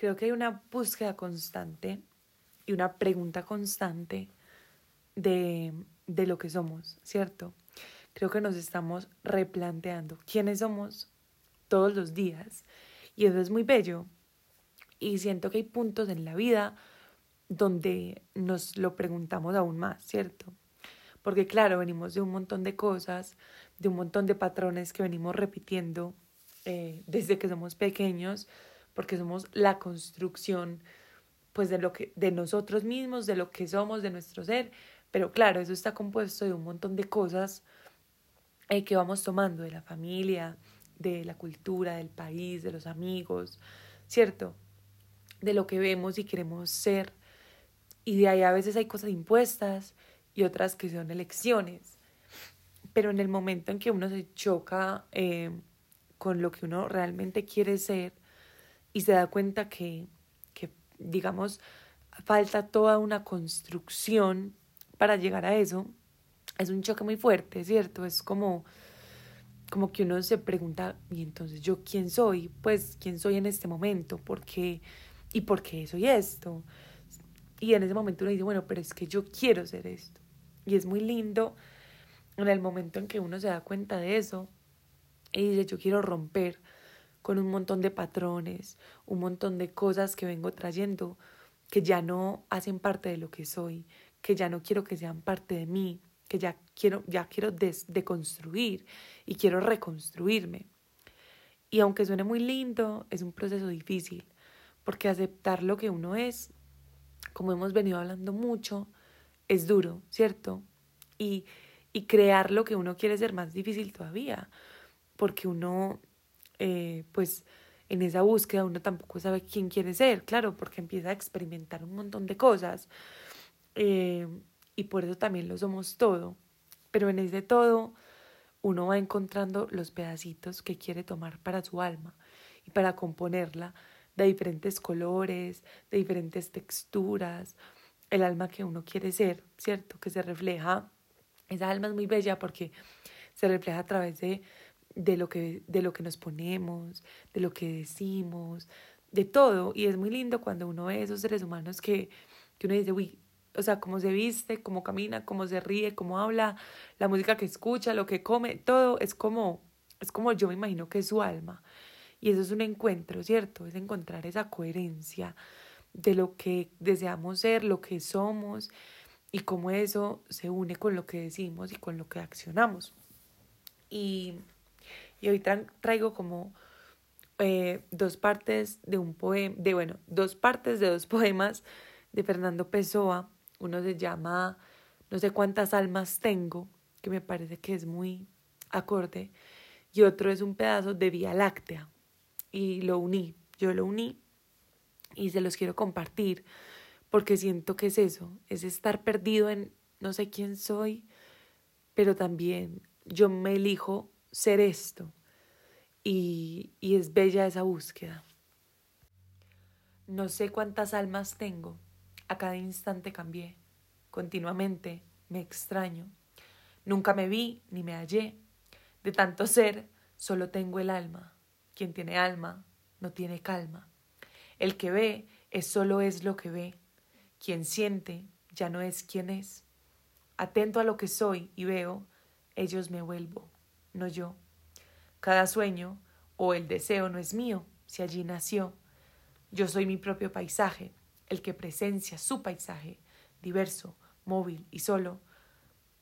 creo que hay una búsqueda constante y una pregunta constante de, de lo que somos, ¿cierto? Creo que nos estamos replanteando quiénes somos todos los días y eso es muy bello. Y siento que hay puntos en la vida donde nos lo preguntamos aún más, ¿cierto? Porque claro, venimos de un montón de cosas, de un montón de patrones que venimos repitiendo eh, desde que somos pequeños, porque somos la construcción pues de lo que de nosotros mismos, de lo que somos, de nuestro ser, pero claro, eso está compuesto de un montón de cosas eh, que vamos tomando de la familia, de la cultura, del país, de los amigos, ¿cierto? De lo que vemos y queremos ser. Y de ahí a veces hay cosas impuestas y otras que son elecciones. Pero en el momento en que uno se choca eh, con lo que uno realmente quiere ser y se da cuenta que, que, digamos, falta toda una construcción para llegar a eso, es un choque muy fuerte, ¿cierto? Es como, como que uno se pregunta, ¿y entonces yo quién soy? Pues, ¿quién soy en este momento? ¿Por qué? ¿Y por qué soy esto? Y en ese momento uno dice, bueno, pero es que yo quiero ser esto. Y es muy lindo en el momento en que uno se da cuenta de eso y dice, yo quiero romper con un montón de patrones, un montón de cosas que vengo trayendo que ya no hacen parte de lo que soy, que ya no quiero que sean parte de mí, que ya quiero, ya quiero deconstruir y quiero reconstruirme. Y aunque suene muy lindo, es un proceso difícil, porque aceptar lo que uno es, como hemos venido hablando mucho, es duro, ¿cierto? Y, y crear lo que uno quiere ser más difícil todavía, porque uno, eh, pues, en esa búsqueda uno tampoco sabe quién quiere ser, claro, porque empieza a experimentar un montón de cosas. Eh, y por eso también lo somos todo. Pero en ese todo uno va encontrando los pedacitos que quiere tomar para su alma y para componerla de diferentes colores, de diferentes texturas, el alma que uno quiere ser, ¿cierto? Que se refleja, esa alma es muy bella porque se refleja a través de, de, lo, que, de lo que nos ponemos, de lo que decimos, de todo. Y es muy lindo cuando uno ve esos seres humanos que, que uno dice, uy, o sea, cómo se viste, cómo camina, cómo se ríe, cómo habla, la música que escucha, lo que come, todo es como, es como yo me imagino que es su alma. Y eso es un encuentro, ¿cierto? Es encontrar esa coherencia de lo que deseamos ser, lo que somos y cómo eso se une con lo que decimos y con lo que accionamos. Y, y hoy traigo como eh, dos partes de un poema, de bueno, dos partes de dos poemas de Fernando Pessoa uno se llama No sé cuántas almas tengo, que me parece que es muy acorde, y otro es un pedazo de Vía Láctea. Y lo uní, yo lo uní y se los quiero compartir porque siento que es eso, es estar perdido en no sé quién soy, pero también yo me elijo ser esto y, y es bella esa búsqueda. No sé cuántas almas tengo, a cada instante cambié. Continuamente me extraño. Nunca me vi ni me hallé. De tanto ser, solo tengo el alma. Quien tiene alma, no tiene calma. El que ve es solo es lo que ve. Quien siente ya no es quien es. Atento a lo que soy y veo, ellos me vuelvo, no yo. Cada sueño o el deseo no es mío, si allí nació. Yo soy mi propio paisaje, el que presencia su paisaje, diverso, móvil y solo,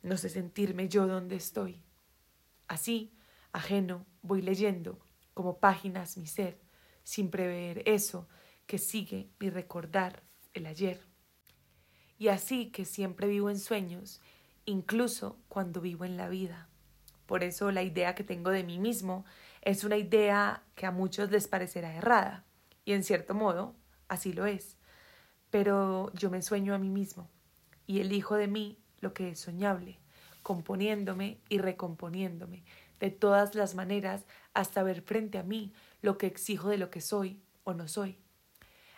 no sé sentirme yo donde estoy. Así, ajeno, voy leyendo, como páginas mi ser, sin prever eso que sigue mi recordar el ayer. Y así que siempre vivo en sueños, incluso cuando vivo en la vida. Por eso la idea que tengo de mí mismo es una idea que a muchos les parecerá errada, y en cierto modo así lo es pero yo me sueño a mí mismo y elijo de mí lo que es soñable, componiéndome y recomponiéndome de todas las maneras hasta ver frente a mí lo que exijo de lo que soy o no soy.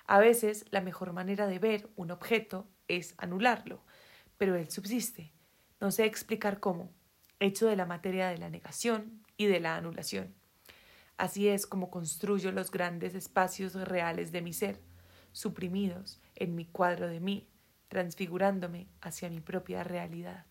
A veces la mejor manera de ver un objeto es anularlo, pero él subsiste. No sé explicar cómo, hecho de la materia de la negación y de la anulación. Así es como construyo los grandes espacios reales de mi ser, suprimidos en mi cuadro de mí, transfigurándome hacia mi propia realidad.